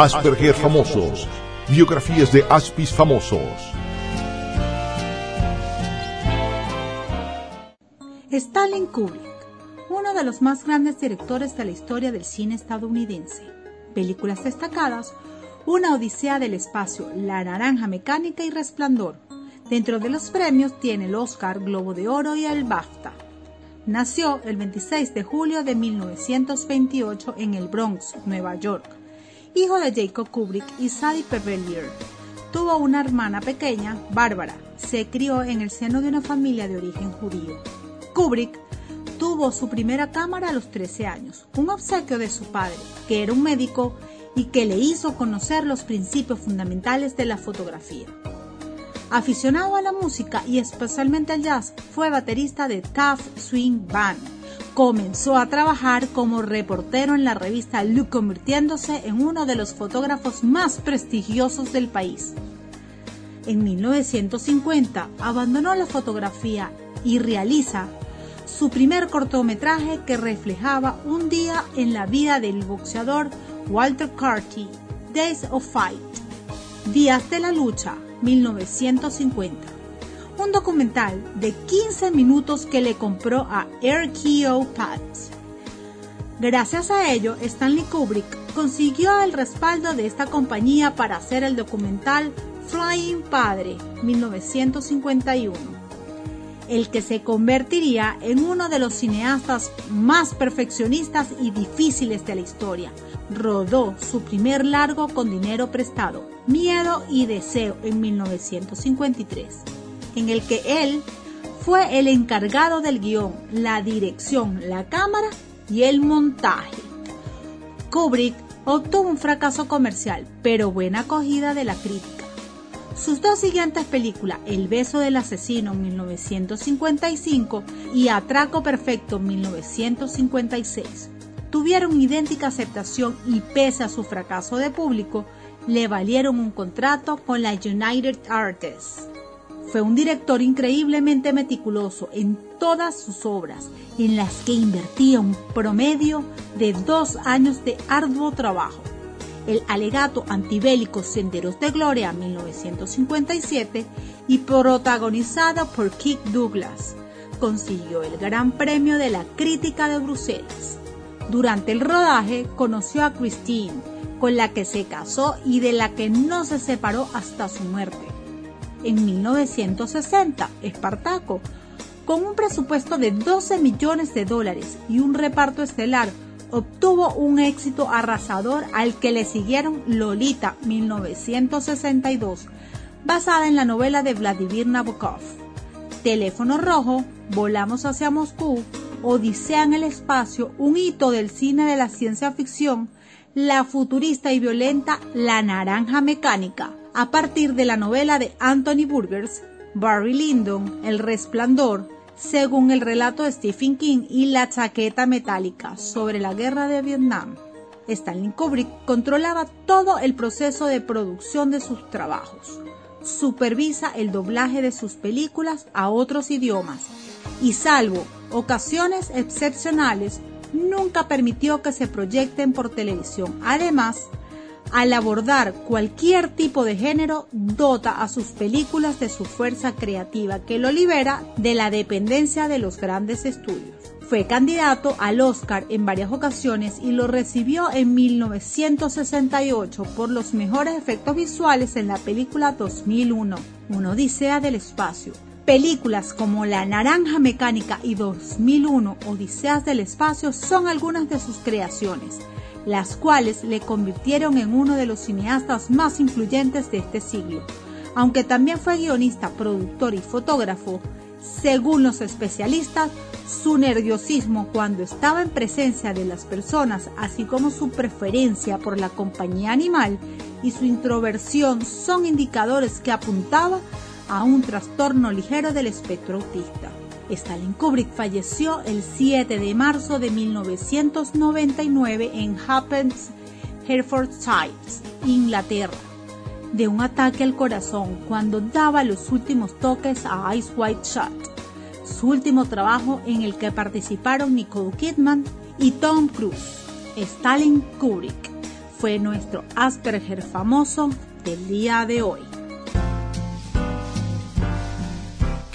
Asperger famosos. Biografías de Aspis famosos. Stalin Kubrick, uno de los más grandes directores de la historia del cine estadounidense. Películas destacadas, Una Odisea del Espacio, La Naranja Mecánica y Resplandor. Dentro de los premios tiene el Oscar, Globo de Oro y el BAFTA. Nació el 26 de julio de 1928 en el Bronx, Nueva York, hijo de Jacob Kubrick y Sadie Pevelier. Tuvo una hermana pequeña, Bárbara. Se crió en el seno de una familia de origen judío. Kubrick tuvo su primera cámara a los 13 años, un obsequio de su padre, que era un médico y que le hizo conocer los principios fundamentales de la fotografía. Aficionado a la música y especialmente al jazz, fue baterista de Tough Swing Band. Comenzó a trabajar como reportero en la revista Look, convirtiéndose en uno de los fotógrafos más prestigiosos del país. En 1950 abandonó la fotografía y realiza su primer cortometraje que reflejaba un día en la vida del boxeador Walter Carty, Days of Fight, Días de la Lucha, 1950. Un documental de 15 minutos que le compró a RKO Pats. Gracias a ello, Stanley Kubrick consiguió el respaldo de esta compañía para hacer el documental Flying Padre, 1951, el que se convertiría en uno de los cineastas más perfeccionistas y difíciles de la historia. Rodó su primer largo con dinero prestado, Miedo y Deseo en 1953, en el que él fue el encargado del guion, la dirección, la cámara y el montaje. Kubrick obtuvo un fracaso comercial, pero buena acogida de la crítica. Sus dos siguientes películas, El beso del asesino en 1955 y Atraco Perfecto en 1956, tuvieron idéntica aceptación y pese a su fracaso de público, le valieron un contrato con la United Artists. Fue un director increíblemente meticuloso en todas sus obras, en las que invertía un promedio de dos años de arduo trabajo. El alegato antibélico Senderos de Gloria 1957 y protagonizado por Kirk Douglas, consiguió el Gran Premio de la Crítica de Bruselas. Durante el rodaje conoció a Christine, con la que se casó y de la que no se separó hasta su muerte. En 1960, Espartaco, con un presupuesto de 12 millones de dólares y un reparto estelar, obtuvo un éxito arrasador al que le siguieron Lolita 1962, basada en la novela de Vladimir Nabokov. Teléfono Rojo, Volamos hacia Moscú, Odisea en el espacio, un hito del cine de la ciencia ficción, la futurista y violenta La Naranja Mecánica, a partir de la novela de Anthony Burgers, Barry Lyndon, El Resplandor, según el relato de Stephen King y La Chaqueta Metálica sobre la guerra de Vietnam. Stanley Kubrick controlaba todo el proceso de producción de sus trabajos. Supervisa el doblaje de sus películas a otros idiomas y salvo ocasiones excepcionales, nunca permitió que se proyecten por televisión. Además, al abordar cualquier tipo de género, dota a sus películas de su fuerza creativa que lo libera de la dependencia de los grandes estudios. Fue candidato al Oscar en varias ocasiones y lo recibió en 1968 por los mejores efectos visuales en la película 2001, Una Odisea del Espacio, Películas como La Naranja Mecánica y 2001 Odiseas del Espacio son algunas de sus creaciones, las cuales le convirtieron en uno de los cineastas más influyentes de este siglo. Aunque también fue guionista, productor y fotógrafo, según los especialistas, su nerviosismo cuando estaba en presencia de las personas, así como su preferencia por la compañía animal y su introversión son indicadores que apuntaban a un trastorno ligero del espectro autista. Stalin Kubrick falleció el 7 de marzo de 1999 en Happens, Herefordshire, Inglaterra, de un ataque al corazón cuando daba los últimos toques a Ice White Shot, su último trabajo en el que participaron Nicole Kidman y Tom Cruise. Stalin Kubrick fue nuestro Asperger famoso del día de hoy.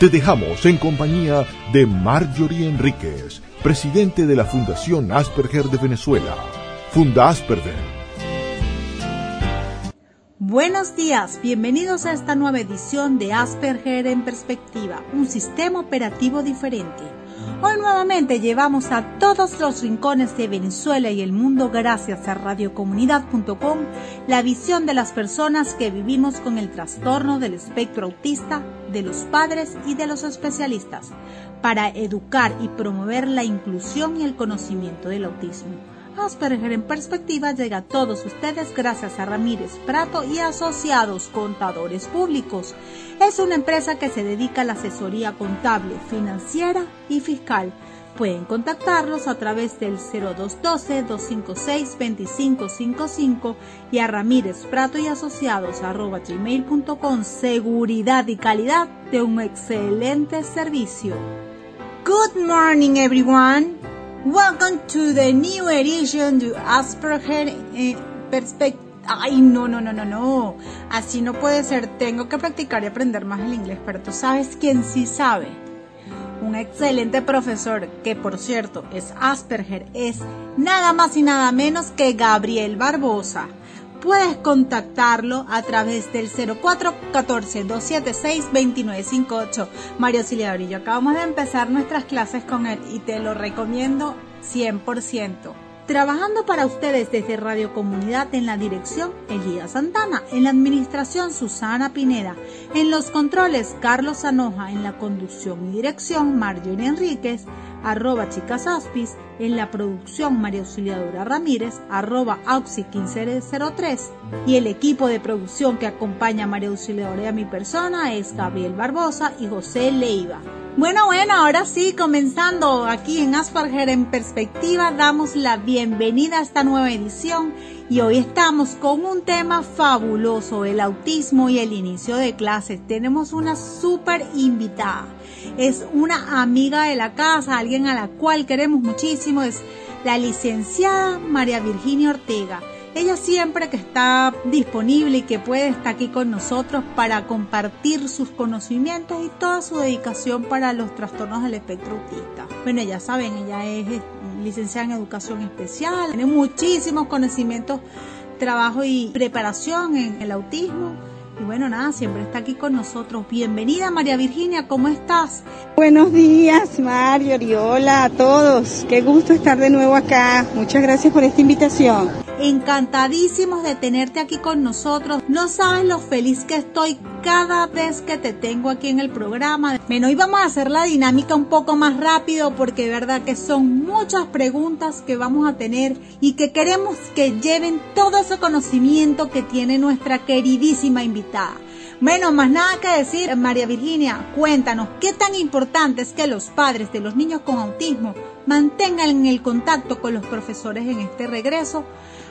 Te dejamos en compañía de Marjorie Enríquez, presidente de la Fundación Asperger de Venezuela. Funda Asperger. Buenos días, bienvenidos a esta nueva edición de Asperger en Perspectiva, un sistema operativo diferente. Hoy nuevamente llevamos a todos los rincones de Venezuela y el mundo gracias a radiocomunidad.com la visión de las personas que vivimos con el trastorno del espectro autista, de los padres y de los especialistas, para educar y promover la inclusión y el conocimiento del autismo. Asperger en perspectiva llega a todos ustedes gracias a Ramírez Prato y Asociados Contadores Públicos. Es una empresa que se dedica a la asesoría contable, financiera y fiscal. Pueden contactarlos a través del 0212-256-2555 y a Ramírez Prato y Asociados gmail.com seguridad y calidad de un excelente servicio. Good morning everyone. Welcome to the new edition de Asperger eh, Perspective. Ay, no, no, no, no, no. Así no puede ser. Tengo que practicar y aprender más el inglés. Pero tú sabes quién sí sabe. Un excelente profesor, que por cierto es Asperger, es nada más y nada menos que Gabriel Barbosa puedes contactarlo a través del 0414-276-2958. Mario Auxiliador y yo acabamos de empezar nuestras clases con él y te lo recomiendo 100%. Trabajando para ustedes desde Radio Comunidad en la dirección Elías Santana, en la administración Susana Pineda, en los controles Carlos Sanoja, en la conducción y dirección Marjorie Enríquez, arroba chicas aspis, en la producción María Auxiliadora Ramírez, arroba auxi 1503 y el equipo de producción que acompaña a María Auxiliadora y a mi persona es Gabriel Barbosa y José Leiva. Bueno, bueno, ahora sí, comenzando aquí en Asperger en Perspectiva, damos la bienvenida a esta nueva edición y hoy estamos con un tema fabuloso, el autismo y el inicio de clases. Tenemos una súper invitada es una amiga de la casa, alguien a la cual queremos muchísimo, es la licenciada María Virginia Ortega. Ella siempre que está disponible y que puede estar aquí con nosotros para compartir sus conocimientos y toda su dedicación para los trastornos del espectro autista. Bueno, ya saben, ella es licenciada en educación especial, tiene muchísimos conocimientos, trabajo y preparación en el autismo y bueno, nada, siempre está aquí con nosotros. Bienvenida María Virginia, ¿cómo estás? Buenos días Mario, hola a todos. Qué gusto estar de nuevo acá. Muchas gracias por esta invitación. Encantadísimos de tenerte aquí con nosotros. No sabes lo feliz que estoy cada vez que te tengo aquí en el programa. Bueno, hoy vamos a hacer la dinámica un poco más rápido porque de verdad que son muchas preguntas que vamos a tener y que queremos que lleven todo ese conocimiento que tiene nuestra queridísima invitada. Bueno, más nada que decir, María Virginia, cuéntanos, ¿qué tan importante es que los padres de los niños con autismo mantengan el contacto con los profesores en este regreso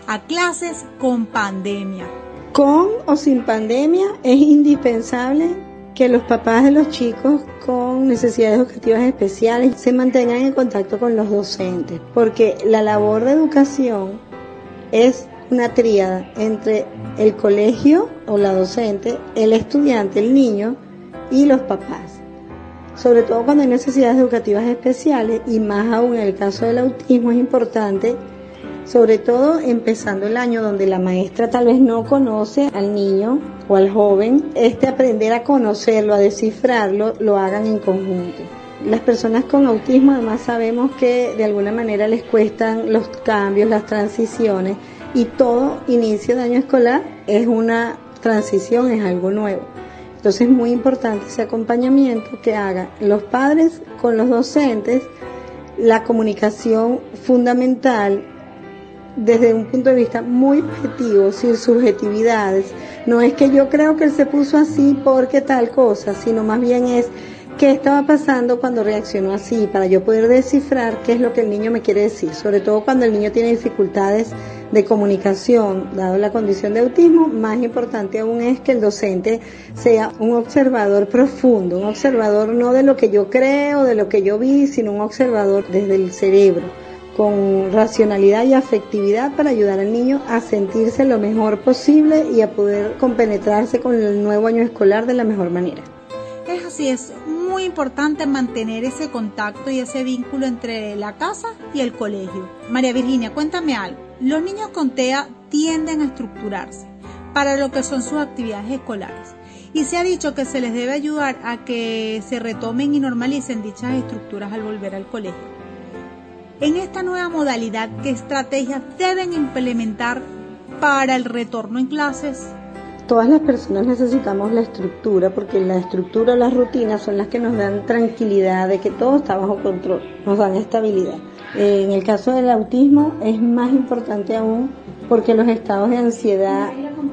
a clases con pandemia? Con o sin pandemia es indispensable que los papás de los chicos con necesidades educativas especiales se mantengan en contacto con los docentes, porque la labor de educación es una tríada entre el colegio o la docente, el estudiante, el niño y los papás. Sobre todo cuando hay necesidades educativas especiales y más aún en el caso del autismo es importante sobre todo empezando el año donde la maestra tal vez no conoce al niño o al joven, este aprender a conocerlo, a descifrarlo, lo hagan en conjunto. Las personas con autismo además sabemos que de alguna manera les cuestan los cambios, las transiciones y todo inicio de año escolar es una transición, es algo nuevo. Entonces es muy importante ese acompañamiento que hagan los padres con los docentes, la comunicación fundamental desde un punto de vista muy objetivo, sin subjetividades. No es que yo creo que él se puso así porque tal cosa, sino más bien es qué estaba pasando cuando reaccionó así, para yo poder descifrar qué es lo que el niño me quiere decir, sobre todo cuando el niño tiene dificultades de comunicación, dado la condición de autismo, más importante aún es que el docente sea un observador profundo, un observador no de lo que yo creo, de lo que yo vi, sino un observador desde el cerebro con racionalidad y afectividad para ayudar al niño a sentirse lo mejor posible y a poder compenetrarse con el nuevo año escolar de la mejor manera. Es así, es muy importante mantener ese contacto y ese vínculo entre la casa y el colegio. María Virginia, cuéntame algo. Los niños con TEA tienden a estructurarse para lo que son sus actividades escolares y se ha dicho que se les debe ayudar a que se retomen y normalicen dichas estructuras al volver al colegio. En esta nueva modalidad, ¿qué estrategias deben implementar para el retorno en clases? Todas las personas necesitamos la estructura porque la estructura las rutinas son las que nos dan tranquilidad de que todo está bajo control, nos dan estabilidad. Eh, en el caso del autismo es más importante aún porque los estados de ansiedad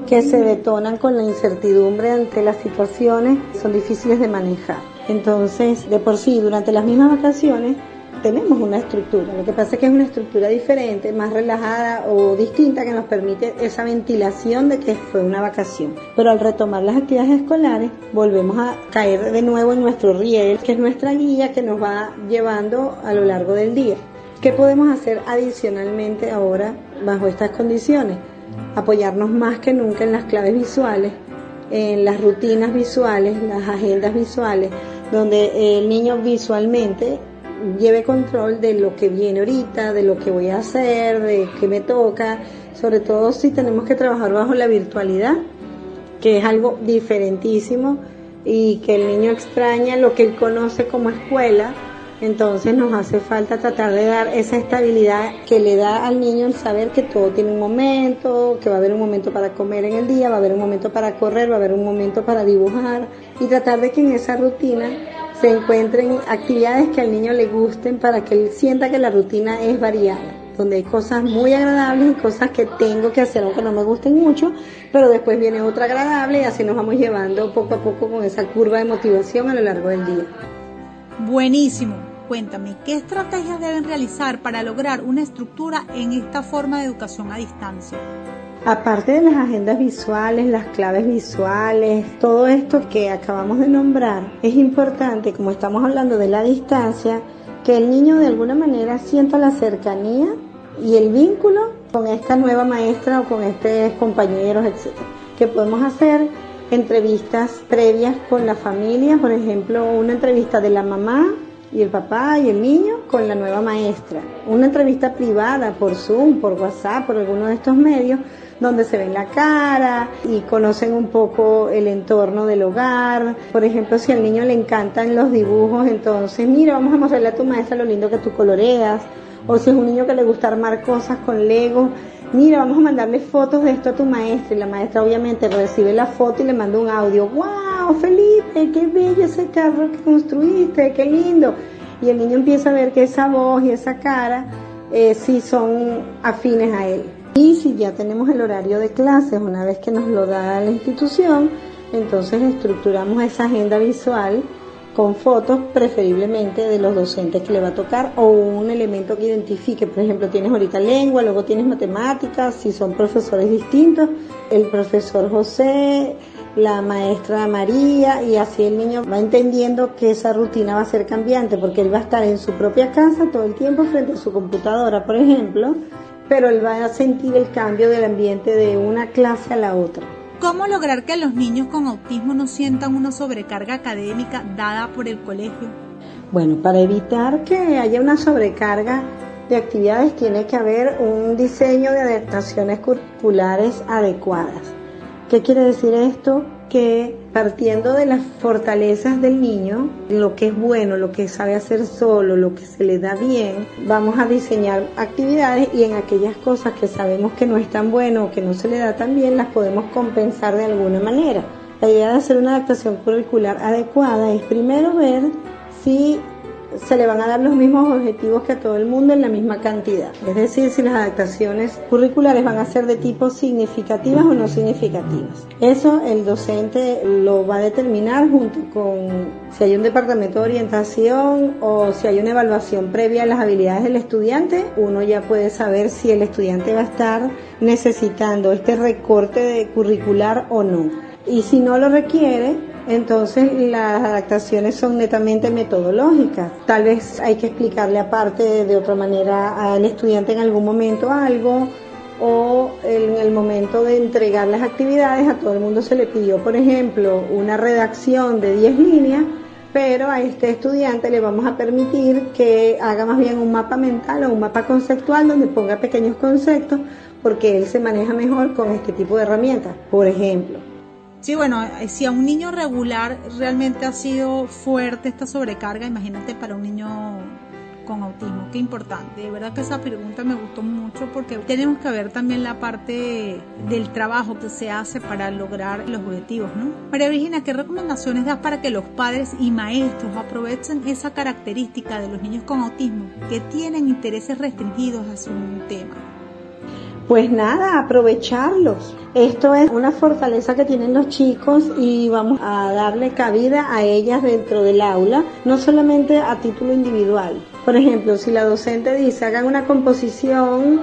que se detonan con la incertidumbre ante las situaciones son difíciles de manejar. Entonces, de por sí, durante las mismas vacaciones, tenemos una estructura. Lo que pasa es que es una estructura diferente, más relajada o distinta que nos permite esa ventilación de que fue una vacación. Pero al retomar las actividades escolares, volvemos a caer de nuevo en nuestro riel, que es nuestra guía que nos va llevando a lo largo del día. ¿Qué podemos hacer adicionalmente ahora bajo estas condiciones? Apoyarnos más que nunca en las claves visuales, en las rutinas visuales, las agendas visuales, donde el niño visualmente lleve control de lo que viene ahorita, de lo que voy a hacer, de qué me toca, sobre todo si tenemos que trabajar bajo la virtualidad, que es algo diferentísimo y que el niño extraña lo que él conoce como escuela, entonces nos hace falta tratar de dar esa estabilidad que le da al niño el saber que todo tiene un momento, que va a haber un momento para comer en el día, va a haber un momento para correr, va a haber un momento para dibujar y tratar de que en esa rutina se encuentren actividades que al niño le gusten para que él sienta que la rutina es variada, donde hay cosas muy agradables y cosas que tengo que hacer aunque no me gusten mucho, pero después viene otra agradable y así nos vamos llevando poco a poco con esa curva de motivación a lo largo del día. Buenísimo. Cuéntame, ¿qué estrategias deben realizar para lograr una estructura en esta forma de educación a distancia? Aparte de las agendas visuales, las claves visuales, todo esto que acabamos de nombrar, es importante, como estamos hablando de la distancia, que el niño de alguna manera sienta la cercanía y el vínculo con esta nueva maestra o con estos compañeros, etc. Que podemos hacer entrevistas previas con la familia, por ejemplo, una entrevista de la mamá y el papá y el niño con la nueva maestra. Una entrevista privada por Zoom, por WhatsApp, por alguno de estos medios, donde se ven la cara y conocen un poco el entorno del hogar. Por ejemplo, si al niño le encantan los dibujos, entonces, mira, vamos a mostrarle a tu maestra lo lindo que tú coloreas. O si es un niño que le gusta armar cosas con Lego, mira, vamos a mandarle fotos de esto a tu maestra. Y la maestra obviamente recibe la foto y le manda un audio. ¡Wow, Felipe! ¡Qué bello ese carro que construiste! ¡Qué lindo! Y el niño empieza a ver que esa voz y esa cara eh, sí son afines a él. Y si ya tenemos el horario de clases, una vez que nos lo da la institución, entonces estructuramos esa agenda visual con fotos preferiblemente de los docentes que le va a tocar o un elemento que identifique. Por ejemplo, tienes ahorita lengua, luego tienes matemáticas, si son profesores distintos, el profesor José, la maestra María y así el niño va entendiendo que esa rutina va a ser cambiante porque él va a estar en su propia casa todo el tiempo frente a su computadora, por ejemplo, pero él va a sentir el cambio del ambiente de una clase a la otra. ¿Cómo lograr que los niños con autismo no sientan una sobrecarga académica dada por el colegio? Bueno, para evitar que haya una sobrecarga de actividades tiene que haber un diseño de adaptaciones curriculares adecuadas. ¿Qué quiere decir esto? Que partiendo de las fortalezas del niño, lo que es bueno, lo que sabe hacer solo, lo que se le da bien, vamos a diseñar actividades y en aquellas cosas que sabemos que no es tan bueno o que no se le da tan bien, las podemos compensar de alguna manera. La idea de hacer una adaptación curricular adecuada es primero ver si se le van a dar los mismos objetivos que a todo el mundo en la misma cantidad. Es decir, si las adaptaciones curriculares van a ser de tipo significativas o no significativas. Eso el docente lo va a determinar junto con si hay un departamento de orientación o si hay una evaluación previa a las habilidades del estudiante, uno ya puede saber si el estudiante va a estar necesitando este recorte de curricular o no. Y si no lo requiere, entonces las adaptaciones son netamente metodológicas. Tal vez hay que explicarle aparte de otra manera al estudiante en algún momento algo o en el momento de entregar las actividades a todo el mundo se le pidió, por ejemplo, una redacción de 10 líneas, pero a este estudiante le vamos a permitir que haga más bien un mapa mental o un mapa conceptual donde ponga pequeños conceptos porque él se maneja mejor con este tipo de herramientas, por ejemplo. Sí, bueno, eh, si a un niño regular realmente ha sido fuerte esta sobrecarga, imagínate para un niño con autismo, qué importante. De verdad que esa pregunta me gustó mucho porque tenemos que ver también la parte del trabajo que se hace para lograr los objetivos, ¿no? María Virginia, ¿qué recomendaciones das para que los padres y maestros aprovechen esa característica de los niños con autismo que tienen intereses restringidos hacia un tema? Pues nada, aprovecharlos. Esto es una fortaleza que tienen los chicos y vamos a darle cabida a ellas dentro del aula, no solamente a título individual. Por ejemplo, si la docente dice hagan una composición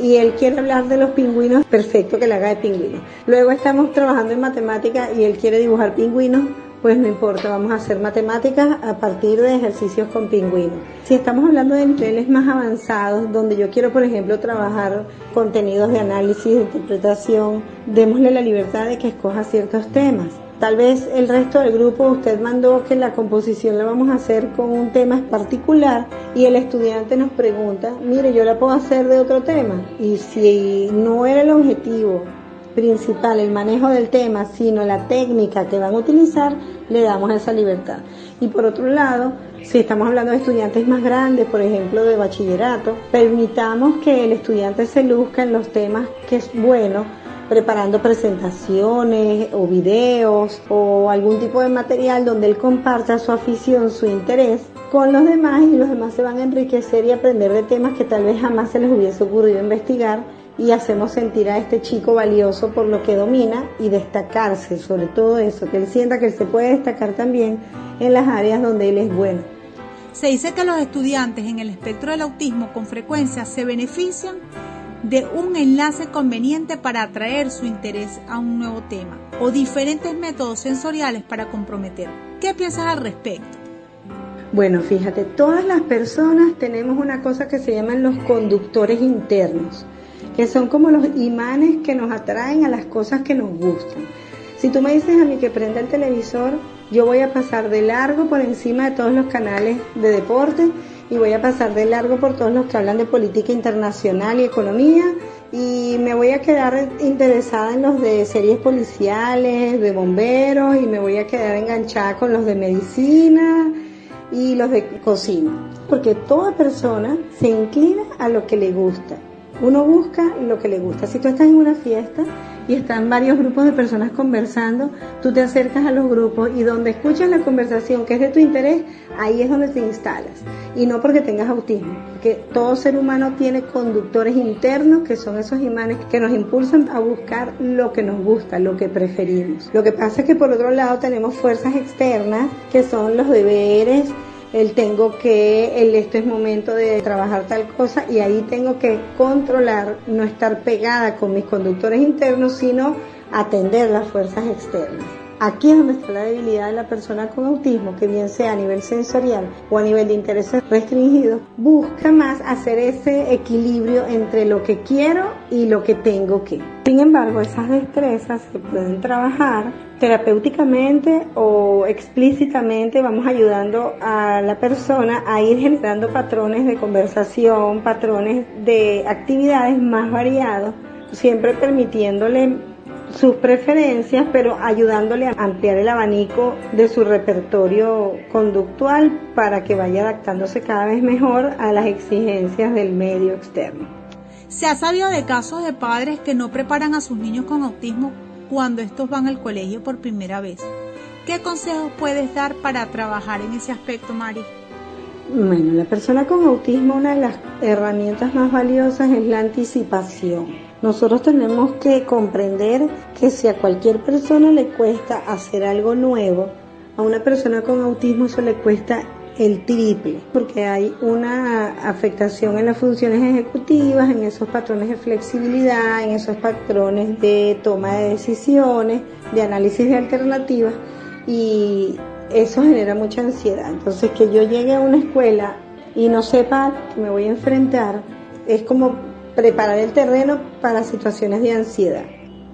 y él quiere hablar de los pingüinos, perfecto que la haga de pingüinos. Luego estamos trabajando en matemática y él quiere dibujar pingüinos, pues no importa, vamos a hacer matemáticas a partir de ejercicios con pingüinos. Si estamos hablando de niveles más avanzados, donde yo quiero, por ejemplo, trabajar contenidos de análisis, de interpretación, démosle la libertad de que escoja ciertos temas. Tal vez el resto del grupo usted mandó que la composición la vamos a hacer con un tema particular y el estudiante nos pregunta, mire, yo la puedo hacer de otro tema. Y si no era el objetivo principal el manejo del tema, sino la técnica que van a utilizar, le damos esa libertad. Y por otro lado, si estamos hablando de estudiantes más grandes, por ejemplo de bachillerato, permitamos que el estudiante se luzca en los temas que es bueno, preparando presentaciones o videos o algún tipo de material donde él comparta su afición, su interés con los demás y los demás se van a enriquecer y aprender de temas que tal vez jamás se les hubiese ocurrido investigar y hacemos sentir a este chico valioso por lo que domina y destacarse, sobre todo eso, que él sienta que él se puede destacar también en las áreas donde él es bueno. Se dice que los estudiantes en el espectro del autismo con frecuencia se benefician de un enlace conveniente para atraer su interés a un nuevo tema o diferentes métodos sensoriales para comprometer. ¿Qué piensas al respecto? Bueno, fíjate, todas las personas tenemos una cosa que se llaman los conductores internos que son como los imanes que nos atraen a las cosas que nos gustan. Si tú me dices a mí que prenda el televisor, yo voy a pasar de largo por encima de todos los canales de deporte y voy a pasar de largo por todos los que hablan de política internacional y economía y me voy a quedar interesada en los de series policiales, de bomberos y me voy a quedar enganchada con los de medicina y los de cocina, porque toda persona se inclina a lo que le gusta. Uno busca lo que le gusta. Si tú estás en una fiesta y están varios grupos de personas conversando, tú te acercas a los grupos y donde escuchas la conversación que es de tu interés, ahí es donde te instalas. Y no porque tengas autismo, porque todo ser humano tiene conductores internos que son esos imanes que nos impulsan a buscar lo que nos gusta, lo que preferimos. Lo que pasa es que por otro lado tenemos fuerzas externas que son los deberes, el tengo que, el esto es momento de trabajar tal cosa y ahí tengo que controlar, no estar pegada con mis conductores internos, sino atender las fuerzas externas. Aquí es donde está la debilidad de la persona con autismo, que bien sea a nivel sensorial o a nivel de intereses restringidos, busca más hacer ese equilibrio entre lo que quiero y lo que tengo que. Sin embargo, esas destrezas se pueden trabajar terapéuticamente o explícitamente, vamos ayudando a la persona a ir generando patrones de conversación, patrones de actividades más variados, siempre permitiéndole sus preferencias, pero ayudándole a ampliar el abanico de su repertorio conductual para que vaya adaptándose cada vez mejor a las exigencias del medio externo. Se ha sabido de casos de padres que no preparan a sus niños con autismo cuando estos van al colegio por primera vez. ¿Qué consejos puedes dar para trabajar en ese aspecto, Mari? Bueno, la persona con autismo, una de las herramientas más valiosas es la anticipación. Nosotros tenemos que comprender que si a cualquier persona le cuesta hacer algo nuevo, a una persona con autismo eso le cuesta el triple, porque hay una afectación en las funciones ejecutivas, en esos patrones de flexibilidad, en esos patrones de toma de decisiones, de análisis de alternativas, y eso genera mucha ansiedad. Entonces, que yo llegue a una escuela y no sepa que me voy a enfrentar, es como preparar el terreno para situaciones de ansiedad.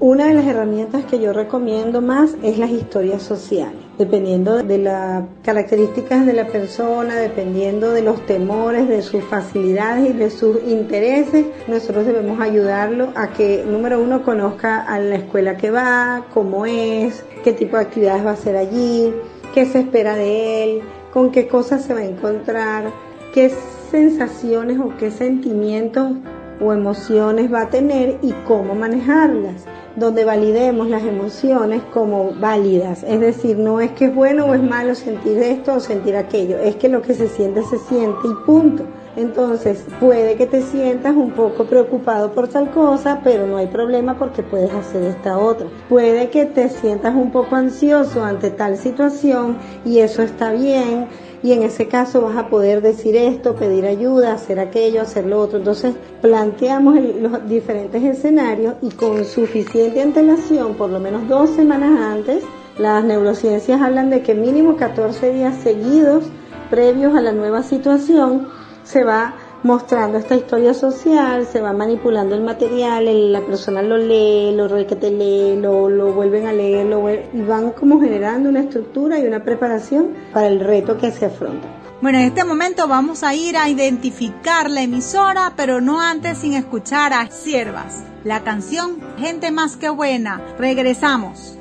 Una de las herramientas que yo recomiendo más es las historias sociales. Dependiendo de las características de la persona, dependiendo de los temores, de sus facilidades y de sus intereses, nosotros debemos ayudarlo a que, número uno, conozca a la escuela que va, cómo es, qué tipo de actividades va a hacer allí, qué se espera de él, con qué cosas se va a encontrar, qué sensaciones o qué sentimientos o emociones va a tener y cómo manejarlas donde validemos las emociones como válidas. Es decir, no es que es bueno o es malo sentir esto o sentir aquello, es que lo que se siente se siente y punto. Entonces, puede que te sientas un poco preocupado por tal cosa, pero no hay problema porque puedes hacer esta otra. Puede que te sientas un poco ansioso ante tal situación y eso está bien y en ese caso vas a poder decir esto, pedir ayuda, hacer aquello, hacer lo otro. Entonces planteamos los diferentes escenarios y con suficiente antelación, por lo menos dos semanas antes, las neurociencias hablan de que mínimo 14 días seguidos previos a la nueva situación se va mostrando esta historia social, se va manipulando el material, la persona lo lee, lo te lee, lo, lo vuelven a leer, lo y van como generando una estructura y una preparación para el reto que se afronta. Bueno, en este momento vamos a ir a identificar la emisora, pero no antes sin escuchar a Siervas. La canción Gente más que buena. Regresamos.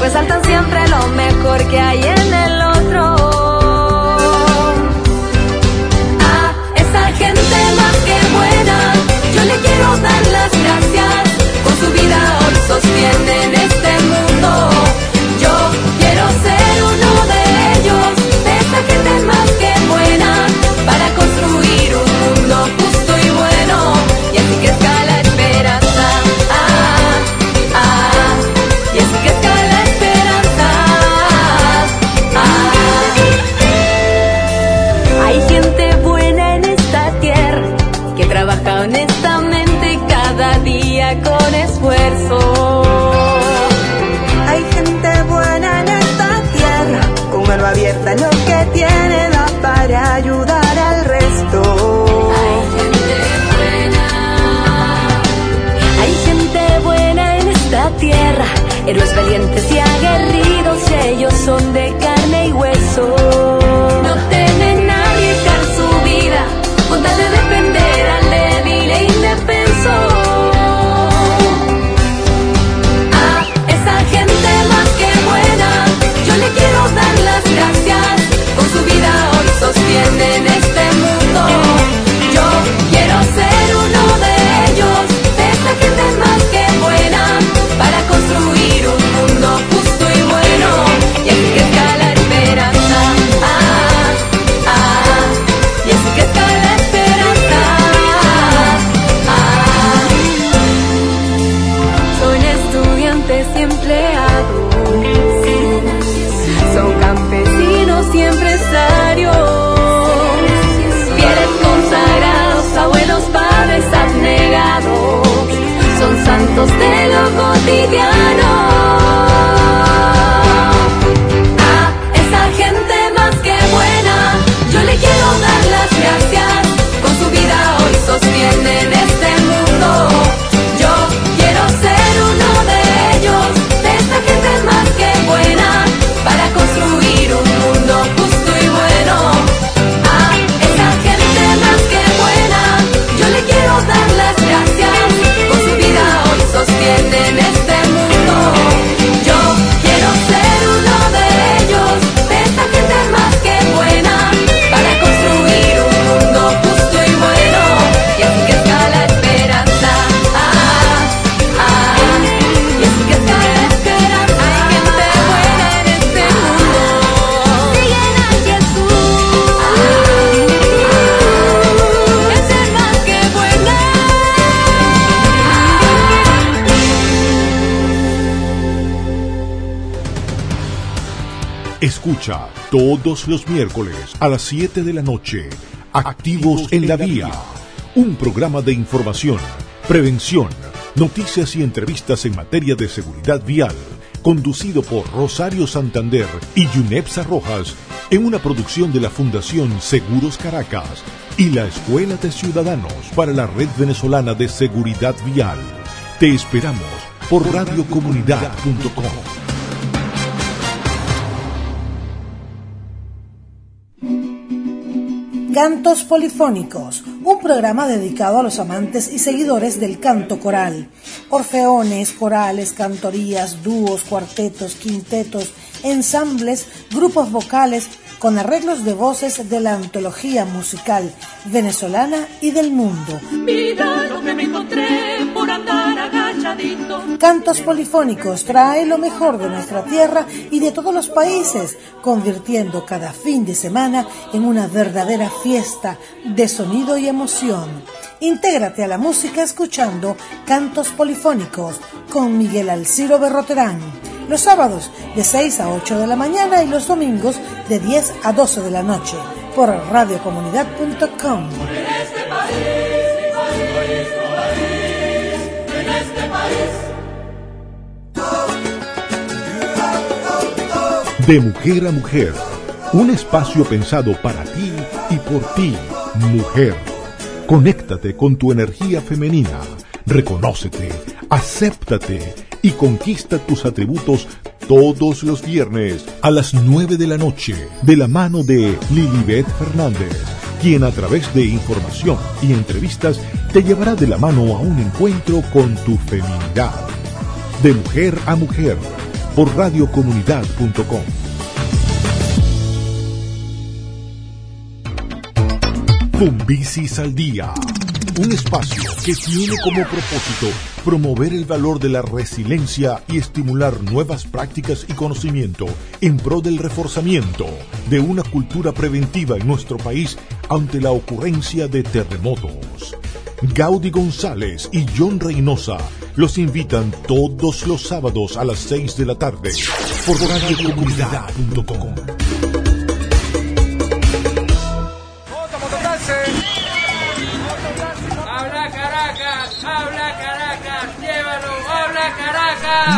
Resaltan siempre lo mejor que hay en el otro. A esa gente más que buena, yo le quiero dar las gracias. Con su vida hoy sostienen Hay gente buena en esta tierra, con mano abierta en lo que tiene da para ayudar al resto. Hay gente buena. Hay gente buena en esta tierra, héroes valientes y aguerridos, ellos son de carne y hueso. cotidiano. Todos los miércoles a las 7 de la noche. Activos en la Vía. Un programa de información, prevención, noticias y entrevistas en materia de seguridad vial. Conducido por Rosario Santander y Yunepsa Rojas en una producción de la Fundación Seguros Caracas y la Escuela de Ciudadanos para la Red Venezolana de Seguridad Vial. Te esperamos por radiocomunidad.com. Cantos Polifónicos, un programa dedicado a los amantes y seguidores del canto coral. Orfeones, corales, cantorías, dúos, cuartetos, quintetos, ensambles, grupos vocales, con arreglos de voces de la antología musical venezolana y del mundo. Mira lo que me encontré por. Cantos Polifónicos trae lo mejor de nuestra tierra y de todos los países, convirtiendo cada fin de semana en una verdadera fiesta de sonido y emoción. Intégrate a la música escuchando Cantos Polifónicos con Miguel Alciro Berroterán. Los sábados de 6 a 8 de la mañana y los domingos de 10 a 12 de la noche por radiocomunidad.com. De mujer a mujer, un espacio pensado para ti y por ti, mujer. Conéctate con tu energía femenina, reconócete, acéptate y conquista tus atributos todos los viernes a las 9 de la noche de la mano de Lilibet Fernández, quien a través de información y entrevistas te llevará de la mano a un encuentro con tu feminidad. De mujer a mujer por radiocomunidad.com. Al día. Un espacio que tiene como propósito promover el valor de la resiliencia y estimular nuevas prácticas y conocimiento en pro del reforzamiento de una cultura preventiva en nuestro país ante la ocurrencia de terremotos. Gaudi González y John Reynosa los invitan todos los sábados a las 6 de la tarde por radiocomunidad.com.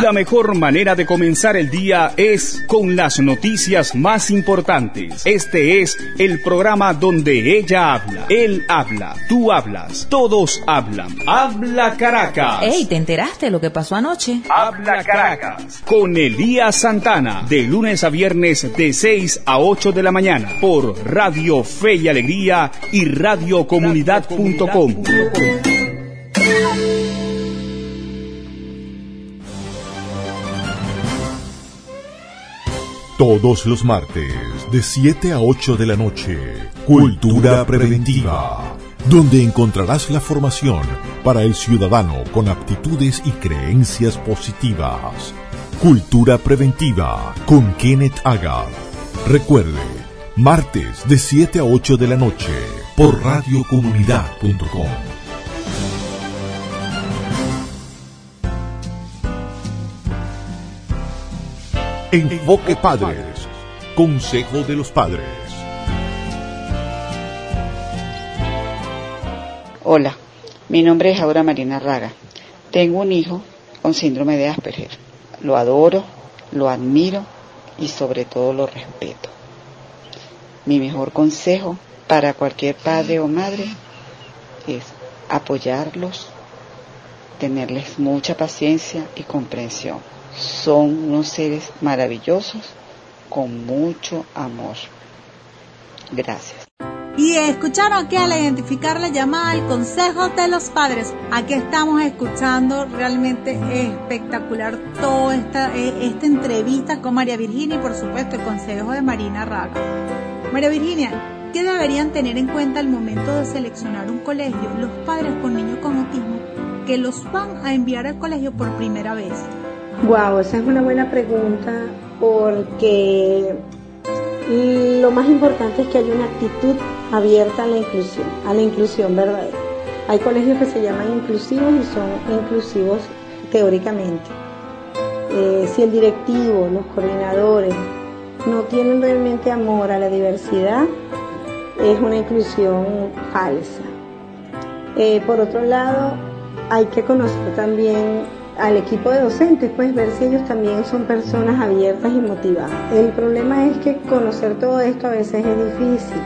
La mejor manera de comenzar el día es con las noticias más importantes. Este es el programa donde ella habla, él habla, tú hablas, todos hablan. Habla Caracas. Ey, ¿te enteraste de lo que pasó anoche? Habla Caracas. Con Elías Santana, de lunes a viernes de 6 a 8 de la mañana, por Radio Fe y Alegría y radiocomunidad.com. Todos los martes, de 7 a 8 de la noche, Cultura Preventiva, donde encontrarás la formación para el ciudadano con aptitudes y creencias positivas. Cultura Preventiva con Kenneth Agar. Recuerde, martes de 7 a 8 de la noche, por radiocomunidad.com. Enfoque Padres. Consejo de los Padres. Hola, mi nombre es Aura Marina Raga. Tengo un hijo con síndrome de Asperger. Lo adoro, lo admiro y sobre todo lo respeto. Mi mejor consejo para cualquier padre o madre es apoyarlos, tenerles mucha paciencia y comprensión. Son unos seres maravillosos con mucho amor. Gracias. Y escucharon que al identificar la llamada al Consejo de los Padres, aquí estamos escuchando realmente espectacular toda esta, eh, esta entrevista con María Virginia y por supuesto el Consejo de Marina Raga. María Virginia, ¿qué deberían tener en cuenta al momento de seleccionar un colegio los padres con niños con autismo que los van a enviar al colegio por primera vez? Wow, esa es una buena pregunta porque lo más importante es que haya una actitud abierta a la inclusión, a la inclusión verdadera. Hay colegios que se llaman inclusivos y son inclusivos teóricamente. Eh, si el directivo, los coordinadores no tienen realmente amor a la diversidad, es una inclusión falsa. Eh, por otro lado, hay que conocer también al equipo de docentes, pues ver si ellos también son personas abiertas y motivadas. El problema es que conocer todo esto a veces es difícil.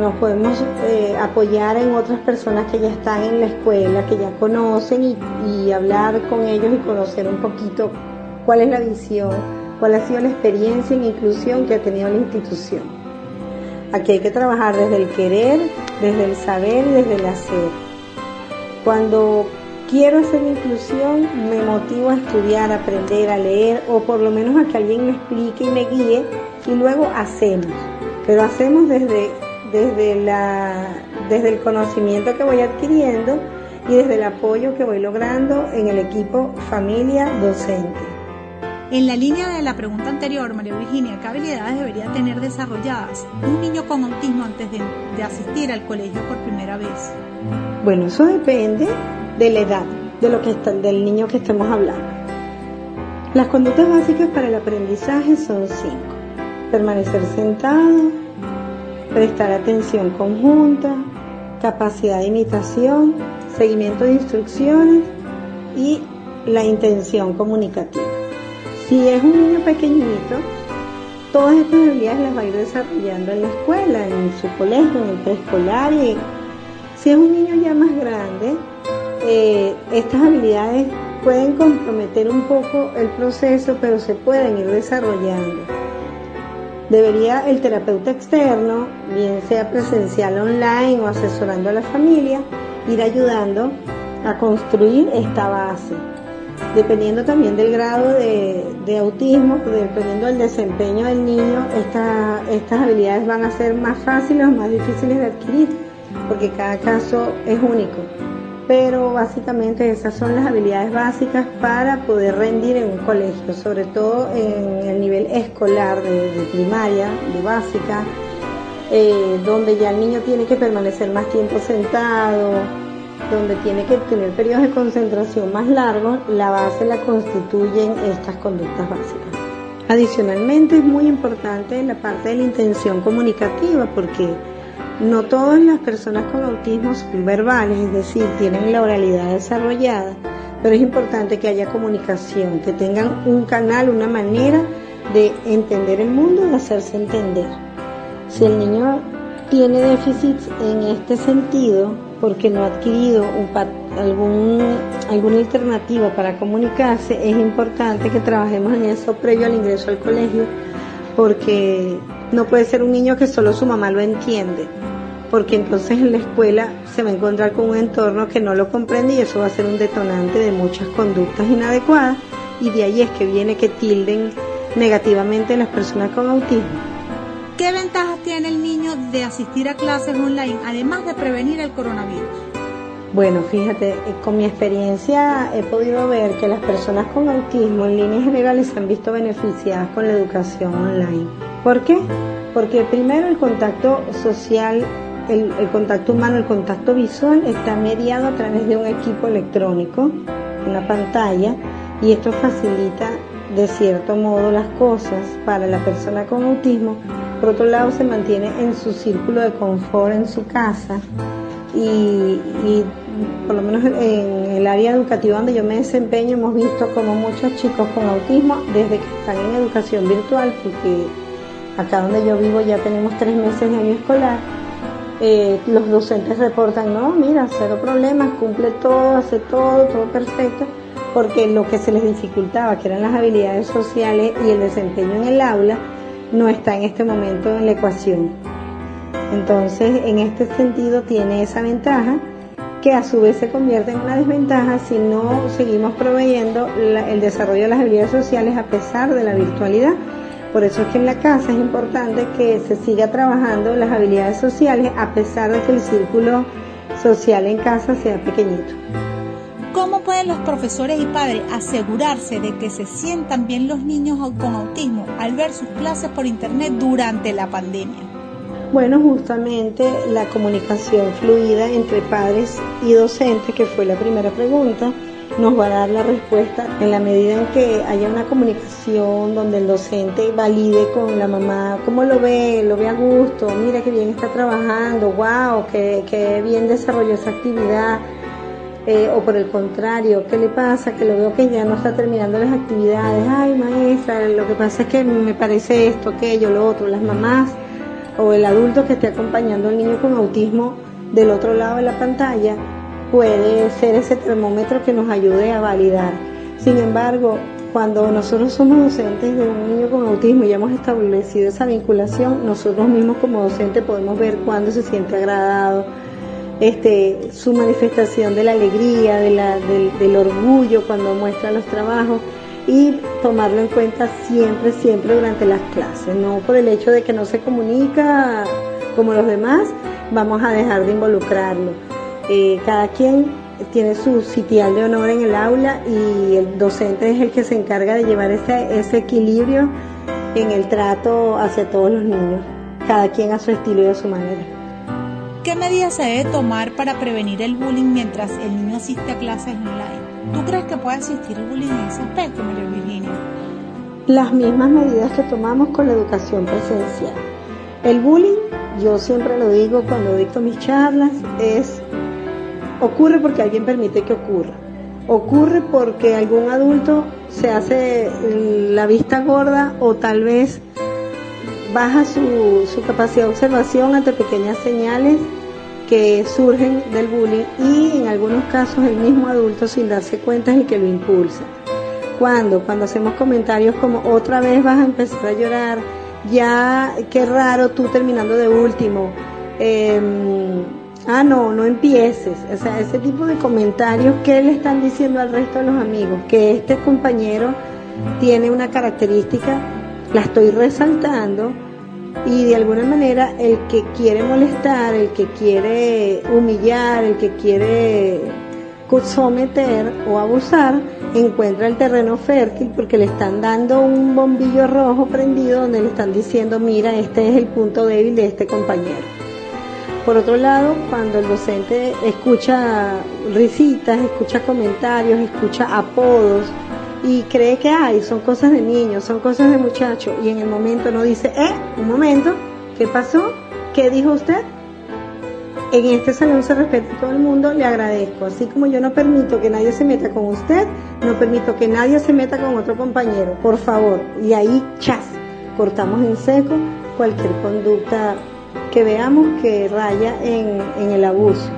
Nos podemos eh, apoyar en otras personas que ya están en la escuela, que ya conocen y, y hablar con ellos y conocer un poquito cuál es la visión, cuál ha sido la experiencia en inclusión que ha tenido la institución. Aquí hay que trabajar desde el querer, desde el saber y desde el hacer. Cuando quiero hacer inclusión, me motivo a estudiar, a aprender, a leer o por lo menos a que alguien me explique y me guíe y luego hacemos. Pero hacemos desde, desde, la, desde el conocimiento que voy adquiriendo y desde el apoyo que voy logrando en el equipo familia docente. En la línea de la pregunta anterior, María Virginia, ¿qué habilidades debería tener desarrolladas un niño con autismo antes de, de asistir al colegio por primera vez? Bueno, eso depende de la edad, de lo que está, del niño que estemos hablando. Las conductas básicas para el aprendizaje son cinco. Permanecer sentado, prestar atención conjunta, capacidad de imitación, seguimiento de instrucciones y la intención comunicativa. Si es un niño pequeñito, todas estas habilidades las va a ir desarrollando en la escuela, en su colegio, en el preescolar si es un niño ya más grande, eh, estas habilidades pueden comprometer un poco el proceso, pero se pueden ir desarrollando. Debería el terapeuta externo, bien sea presencial online o asesorando a la familia, ir ayudando a construir esta base. Dependiendo también del grado de, autismo, dependiendo del desempeño del niño, estas habilidades van a ser más fáciles o más difíciles de adquirir, porque cada caso es único pero básicamente esas son las habilidades básicas para poder rendir en un colegio, sobre todo en el nivel escolar de, primaria, de básica, eh, donde ya el niño tiene que permanecer más tiempo sentado, donde tiene que tener periodos de concentración más largos, la base la constituyen estas conductas básicas. Adicionalmente es muy importante la parte de la intención comunicativa porque no todas las personas con autismo son verbales, es decir, tienen la oralidad desarrollada, pero es importante que haya comunicación, que tengan un canal, una manera de entender el mundo, de hacerse entender. Si el niño tiene déficits en este sentido, porque no ha adquirido algún, alguna alternativa para comunicarse, es importante que trabajemos en eso previo al ingreso al colegio, porque no puede ser un niño que solo su mamá lo entiende porque entonces en la escuela se va a encontrar con un entorno que no lo comprende y eso va a ser un detonante de muchas conductas inadecuadas y de ahí es que viene que tilden negativamente a las personas con autismo. ¿Qué ventajas tiene el niño de asistir a clases online, además de prevenir el coronavirus? Bueno, fíjate, eh, con mi experiencia he podido ver que las personas con autismo en líneas generales se han visto beneficiadas con la educación online. ¿Por qué? Porque primero el contacto social el, contacto humano, el contacto visual está mediado a través de un equipo electrónico, una pantalla, y esto facilita de cierto modo las cosas para la persona con autismo. Por otro lado, se mantiene en su círculo de confort en su casa y, y por lo menos en el área educativa donde yo me desempeño hemos visto como muchos chicos con autismo desde que están en educación virtual, porque acá donde yo vivo ya tenemos tres meses de año escolar, eh, los docentes reportan, no, mira, cero problemas, cumple todo, hace todo, todo perfecto, porque lo que se les dificultaba, que eran las habilidades sociales y el desempeño en el aula, no está en este momento en la ecuación. Entonces, en este sentido, tiene esa ventaja que a su vez se convierte en una desventaja si no seguimos proveyendo el desarrollo de las habilidades sociales a pesar de la virtualidad por eso es que en la casa es importante que se siga trabajando las habilidades sociales a pesar de que el círculo social en casa sea pequeñito. ¿Cómo pueden los profesores y padres asegurarse de que se sientan bien los niños con autismo al ver sus clases por internet durante la pandemia? Bueno, justamente la comunicación fluida entre padres y docentes, que fue la primera pregunta, nos va a dar la respuesta en la medida en que haya una comunicación donde el docente valide con la mamá cómo lo ve, lo ve a gusto, mira qué bien está trabajando, wow, qué, qué bien desarrolló esa actividad. Eh, o por el contrario, ¿qué le pasa? Que lo veo que ya no está terminando las actividades. Ay, maestra, lo que pasa es que me parece esto, aquello, lo otro. Las mamás o el adulto que esté acompañando al niño con autismo del otro lado de la pantalla puede ser ese termómetro que nos ayude a validar. Sin embargo, cuando nosotros somos docentes de un niño con autismo y hemos establecido esa vinculación, nosotros mismos como docentes podemos ver cuándo se siente agradado, este, su manifestación de la alegría, del orgullo cuando muestra los trabajos y tomarlo en cuenta siempre, siempre durante las clases, no por el hecho de que no se comunica como los demás, vamos a dejar de involucrarlo. Eh, cada quien tiene su sitial de honor en el aula y el docente es el que se encarga de llevar ese, ese equilibrio en el trato hacia todos los niños, cada quien a su estilo y a su manera. ¿Qué medidas se debe tomar para prevenir el bullying mientras el niño asiste a clases online? ¿Tú crees que puede existir bullying en ese aspecto, María Virginia? Las mismas medidas que tomamos con la educación presencial. El bullying, yo siempre lo digo cuando dicto mis charlas, es ocurre porque alguien permite que ocurra. Ocurre porque algún adulto se hace la vista gorda o tal vez baja su, su capacidad de observación ante pequeñas señales que surgen del bullying y en algunos casos el mismo adulto sin darse cuenta es el que lo impulsa. Cuando, cuando hacemos comentarios como otra vez vas a empezar a llorar, ya qué raro tú terminando de último, em, ah no, no empieces, o sea, ese tipo de comentarios que le están diciendo al resto de los amigos, que este compañero tiene una característica, la estoy resaltando, y de alguna manera el que quiere molestar, el que quiere humillar, el que quiere someter o abusar, encuentra el terreno fértil porque le están dando un bombillo rojo prendido donde le están diciendo, mira, este es el punto débil de este compañero. Por otro lado, cuando el docente escucha risitas, escucha comentarios, escucha apodos, y cree que hay, son cosas de niños, son cosas de muchachos, y en el momento no dice, eh, un momento, ¿qué pasó? ¿Qué dijo usted? En este salón se respeta a todo el mundo, le agradezco. Así como yo no permito que nadie se meta con usted, no permito que nadie se meta con otro compañero, por favor. Y ahí, chas, cortamos en seco cualquier conducta que veamos que raya en, en el abuso.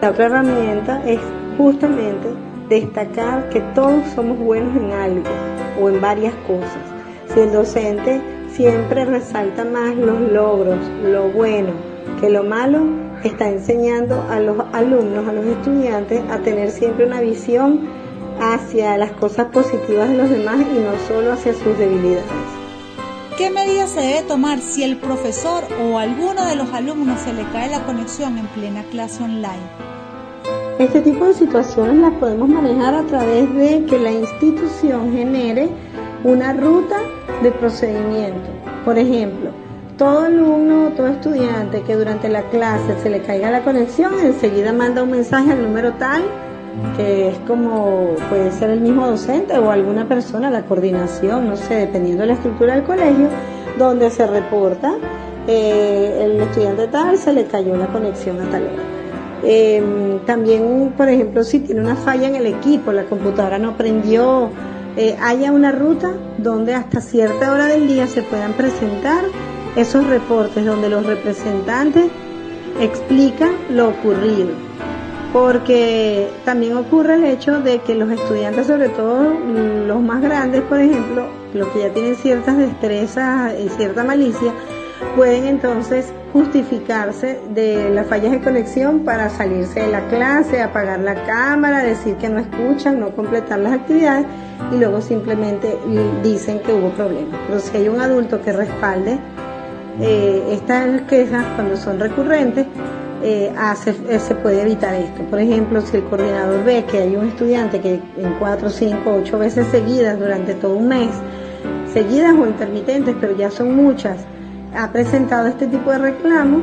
La otra herramienta es justamente destacar que todos somos buenos en algo o en varias cosas. Si el docente siempre resalta más los logros, lo bueno, que lo malo, está enseñando a los alumnos, a los estudiantes, a tener siempre una visión hacia las cosas positivas de los demás y no solo hacia sus debilidades. ¿Qué medidas se debe tomar si el profesor o alguno de los alumnos se le cae la conexión en plena clase online? Este tipo de situaciones las podemos manejar a través de que la institución genere una ruta de procedimiento. Por ejemplo, todo alumno, todo estudiante que durante la clase se le caiga la conexión, enseguida manda un mensaje al número tal, que es como puede ser el mismo docente o alguna persona, la coordinación, no sé, dependiendo de la estructura del colegio, donde se reporta eh, el estudiante tal se le cayó la conexión a tal hora. Eh, también, por ejemplo, si tiene una falla en el equipo, la computadora no prendió, eh, haya una ruta donde hasta cierta hora del día se puedan presentar esos reportes donde los representantes explican lo ocurrido. Porque también ocurre el hecho de que los estudiantes, sobre todo mm, los más grandes, por ejemplo, los que ya tienen ciertas destrezas y cierta malicia, pueden entonces justificarse de las fallas de conexión para salirse de la clase, apagar la cámara, decir que no escuchan, no completar las actividades y luego simplemente dicen que hubo problemas. Pero si hay un adulto que respalde eh, estas quejas cuando son recurrentes, eh, eh, se puede evitar esto. Por ejemplo, si el coordinador ve que hay un estudiante que en cuatro, cinco, ocho veces seguidas durante todo un mes, seguidas o intermitentes, pero ya son muchas, ha presentado este tipo de reclamo,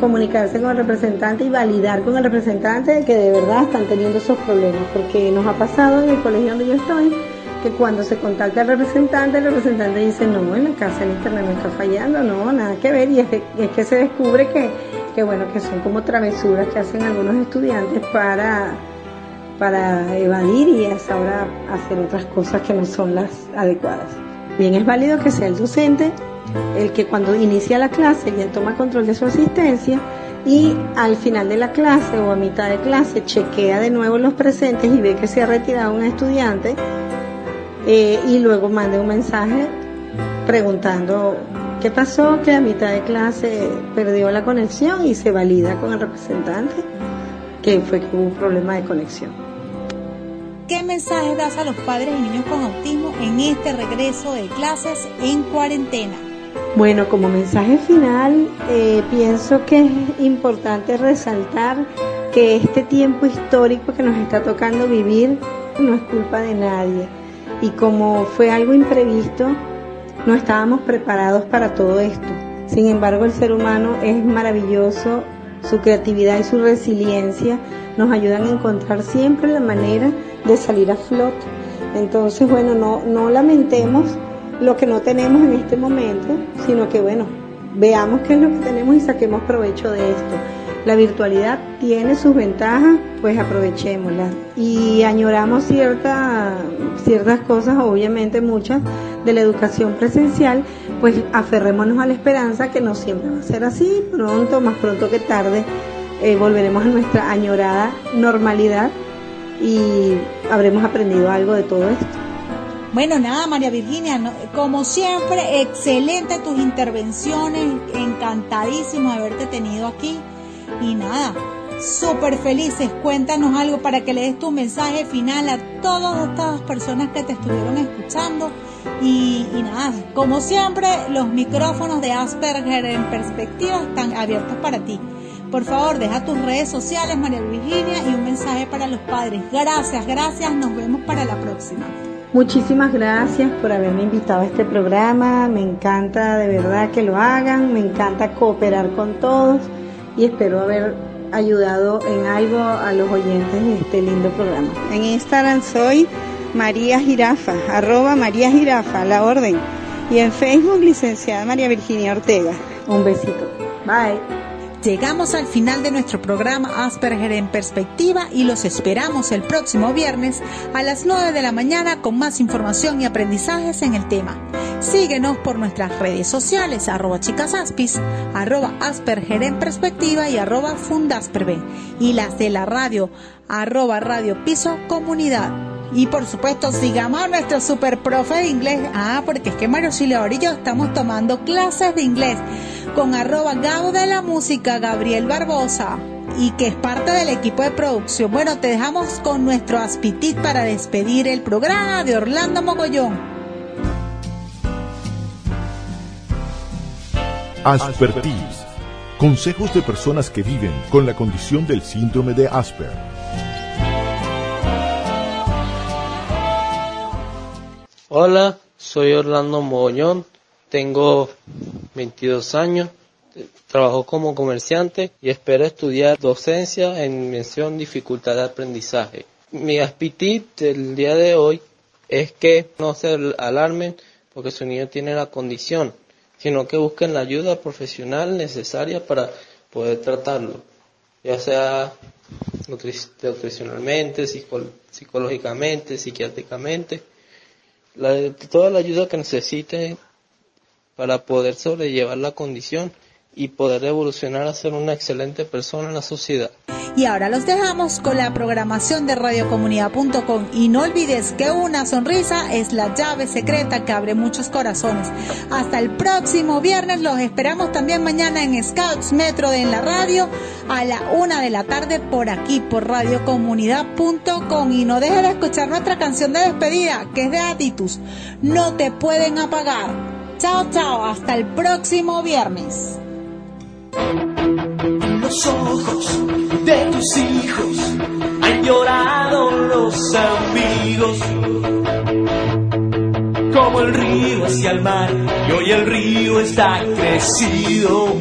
comunicarse con el representante y validar con el representante que de verdad están teniendo esos problemas, porque nos ha pasado en el colegio donde yo estoy que cuando se contacta al representante, el representante dice, no, en la casa el internet está fallando, no, nada que ver, y es, que se descubre que, que, bueno, que son como travesuras que hacen algunos estudiantes para, para evadir y hasta ahora hacer otras cosas que no son las adecuadas. Bien, es válido que sea el docente el que cuando inicia la clase ya toma control de su asistencia y al final de la clase o a mitad de clase chequea de nuevo los presentes y ve que se ha retirado un estudiante eh, y luego mande un mensaje preguntando qué pasó, que a mitad de clase perdió la conexión y se valida con el representante que fue que hubo un problema de conexión. ¿Qué mensaje das a los padres y niños con autismo en este regreso de clases en cuarentena? Bueno, como mensaje final, eh, pienso que es importante resaltar que este tiempo histórico que nos está tocando vivir no es culpa de nadie. Y como fue algo imprevisto, no estábamos preparados para todo esto. Sin embargo, el ser humano es maravilloso, su creatividad y su resiliencia nos ayudan a encontrar siempre la manera de salir a flote. Entonces, bueno, no, no lamentemos lo que no tenemos en este momento, sino que bueno, veamos qué es lo que tenemos y saquemos provecho de esto. La virtualidad tiene sus ventajas, pues aprovechémoslas. Y añoramos cierta, ciertas cosas, obviamente muchas, de la educación presencial, pues aferrémonos a la esperanza que no siempre va a ser así, pronto, más pronto que tarde, eh, volveremos a nuestra añorada normalidad y habremos aprendido algo de todo esto. Bueno, nada, María Virginia, como siempre, excelente tus intervenciones, encantadísimo de haberte tenido aquí. Y nada, súper felices. Cuéntanos algo para que le des tu mensaje final a todas estas personas que te estuvieron escuchando. Y, y, nada, como siempre, los micrófonos de Asperger en perspectiva están abiertos para ti. Por favor, deja tus redes sociales, María Virginia, y un mensaje para los padres. Gracias, gracias. Nos vemos para la próxima. Muchísimas gracias por haberme invitado a este programa. Me encanta de verdad que lo hagan. Me encanta cooperar con todos y espero haber ayudado en algo a los oyentes de este lindo programa. En Instagram soy María Jirafa, arroba María Jirafa, la orden. Y en Facebook, licenciada María Virginia Ortega. Un besito. Bye. Llegamos al final de nuestro programa Asperger en Perspectiva y los esperamos el próximo viernes a las 9 de la mañana con más información y aprendizajes en el tema. Síguenos por nuestras redes sociales, arroba chicasaspis, arroba Asperger en Perspectiva y arroba Fundasperbe. Y las de la radio, arroba Radio Piso Comunidad. Y por supuesto, sigamos a nuestro super profe de inglés. Ah, porque es que Mario Silvio y yo estamos tomando clases de inglés con arroba Gabo de la Música, Gabriel Barbosa, y que es parte del equipo de producción. Bueno, te dejamos con nuestro aspitit para despedir el programa de Orlando Mogollón. Aspertis. Consejos de personas que viven con la condición del síndrome de Asper. Hola, soy Orlando Mogollón, tengo 22 años, trabajo como comerciante y espero estudiar docencia en mención dificultad de aprendizaje. Mi aspitit del día de hoy es que no se alarmen porque su niño tiene la condición, sino que busquen la ayuda profesional necesaria para poder tratarlo, ya sea nutricionalmente, psicológicamente, psiquiátricamente toda la ayuda que necesite para poder sobrellevar la condición y poder evolucionar a ser una excelente persona en la sociedad. Y ahora los dejamos con la programación de radiocomunidad.com y no olvides que una sonrisa es la llave secreta que abre muchos corazones. Hasta el próximo viernes, los esperamos también mañana en Scouts Metro de en la radio a la una de la tarde por aquí por radiocomunidad.com y no dejes de escuchar nuestra canción de despedida que es de Aditus. No te pueden apagar. Chao, chao, hasta el próximo viernes los ojos de tus hijos han llorado los amigos. Como el río hacia el mar, y hoy el río está crecido.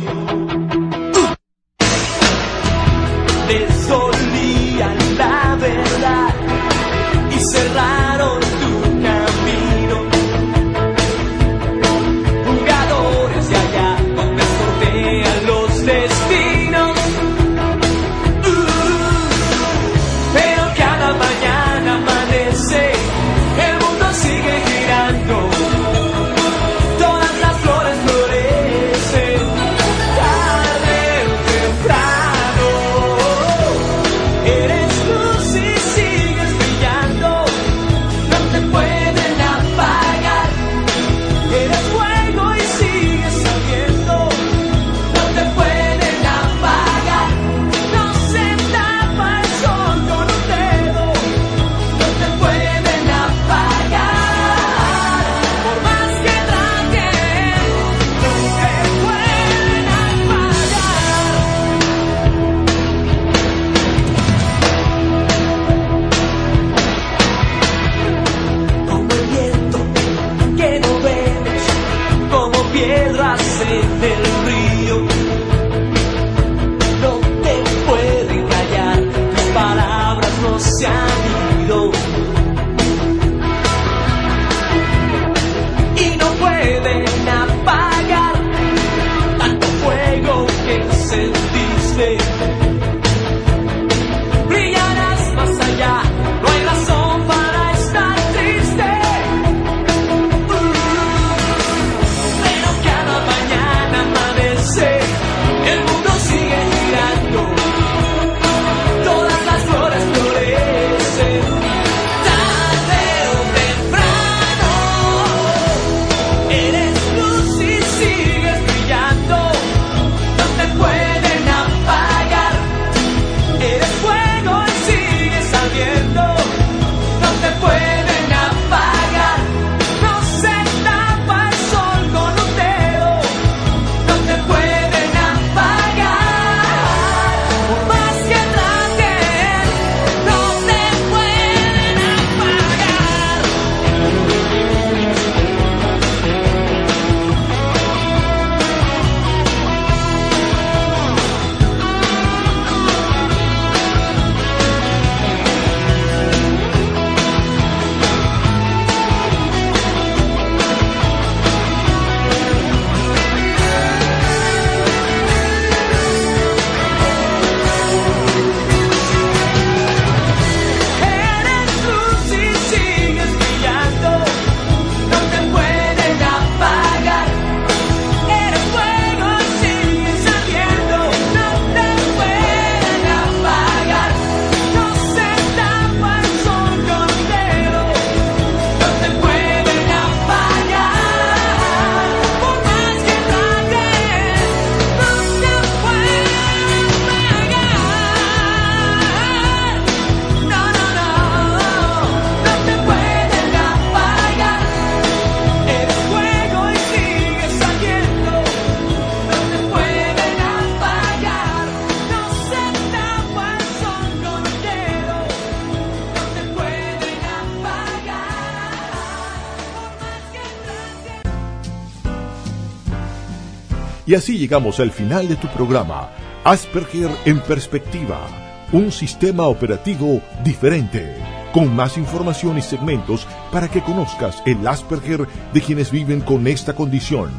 Y así llegamos al final de tu programa, Asperger en Perspectiva, un sistema operativo diferente, con más información y segmentos para que conozcas el Asperger de quienes viven con esta condición.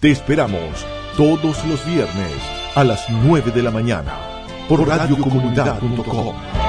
Te esperamos todos los viernes a las 9 de la mañana por radiocomunidad.com.